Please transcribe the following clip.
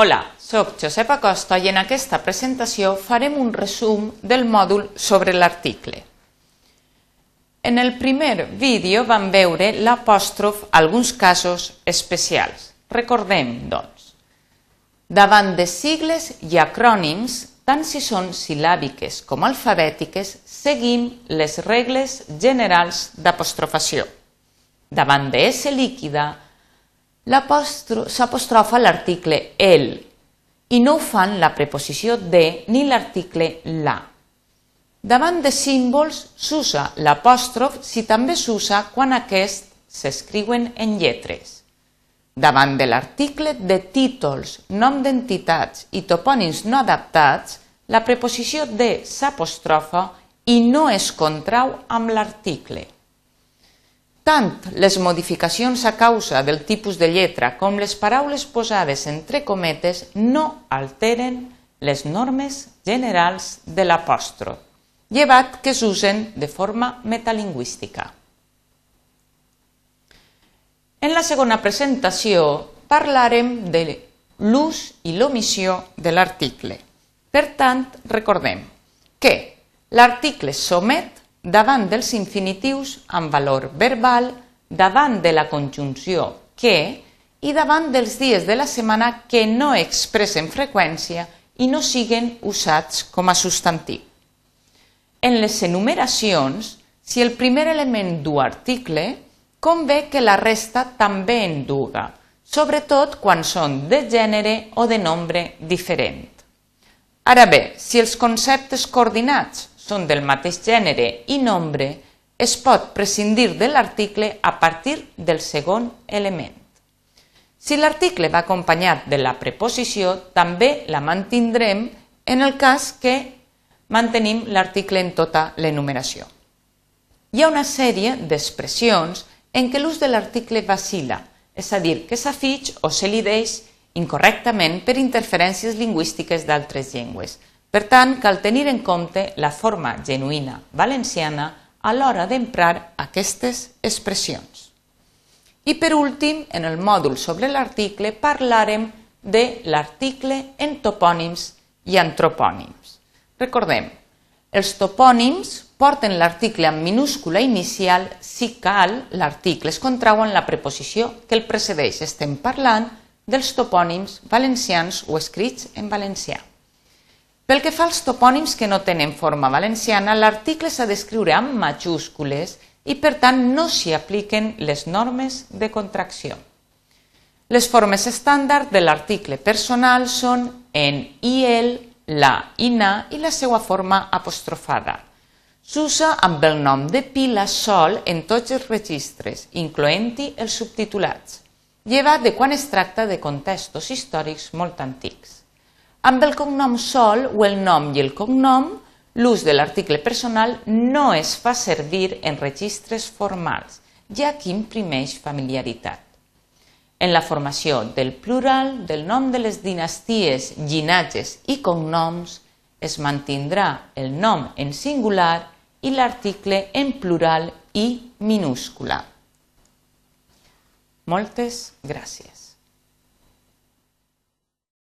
Hola, sóc Josep Acosta i en aquesta presentació farem un resum del mòdul sobre l'article. En el primer vídeo vam veure l'apòstrof alguns casos especials. Recordem, doncs, davant de sigles i acrònims, tant si són silàbiques com alfabètiques, seguim les regles generals d'apostrofació. Davant de S líquida, s'apostrofa l'article el i no ho fan la preposició de ni l'article la. Davant de símbols s'usa l'apòstrof si també s'usa quan aquests s'escriuen en lletres. Davant de l'article de títols, nom d'entitats i topònims no adaptats, la preposició de s'apostrofa i no es contrau amb l'article. Tant les modificacions a causa del tipus de lletra com les paraules posades entre cometes no alteren les normes generals de l'apòstrof, llevat que s'usen de forma metalingüística. En la segona presentació parlarem de l'ús i l'omissió de l'article. Per tant, recordem que l'article somet davant dels infinitius amb valor verbal, davant de la conjunció que i davant dels dies de la setmana que no expressen freqüència i no siguen usats com a substantiu. En les enumeracions, si el primer element du article, convé que la resta també en duga, sobretot quan són de gènere o de nombre diferent. Ara bé, si els conceptes coordinats són del mateix gènere i nombre, es pot prescindir de l'article a partir del segon element. Si l'article va acompanyat de la preposició, també la mantindrem en el cas que mantenim l'article en tota l'enumeració. Hi ha una sèrie d'expressions en què l'ús de l'article vacila, és a dir, que s'afig o s'elideix incorrectament per interferències lingüístiques d'altres llengües, per tant, cal tenir en compte la forma genuïna valenciana a l'hora d'emprar aquestes expressions. I per últim, en el mòdul sobre l'article parlarem de l'article en topònims i antropònims. Recordem, els topònims porten l'article en minúscula inicial si cal l'article es contrau en la preposició que el precedeix. Estem parlant dels topònims valencians o escrits en valencià. Pel que fa als topònims que no tenen forma valenciana, l'article s'ha d'escriure amb majúscules i per tant no s'hi apliquen les normes de contracció. Les formes estàndard de l'article personal són en IL, la i na i la seva forma apostrofada. S'usa amb el nom de pila sol en tots els registres, incloent-hi els subtitulats, llevat de quan es tracta de contextos històrics molt antics. Amb el cognom sol o el nom i el cognom, l'ús de l'article personal no es fa servir en registres formals, ja que imprimeix familiaritat. En la formació del plural del nom de les dinasties, llinatges i cognoms es mantindrà el nom en singular i l'article en plural i minúscula. Moltes gràcies.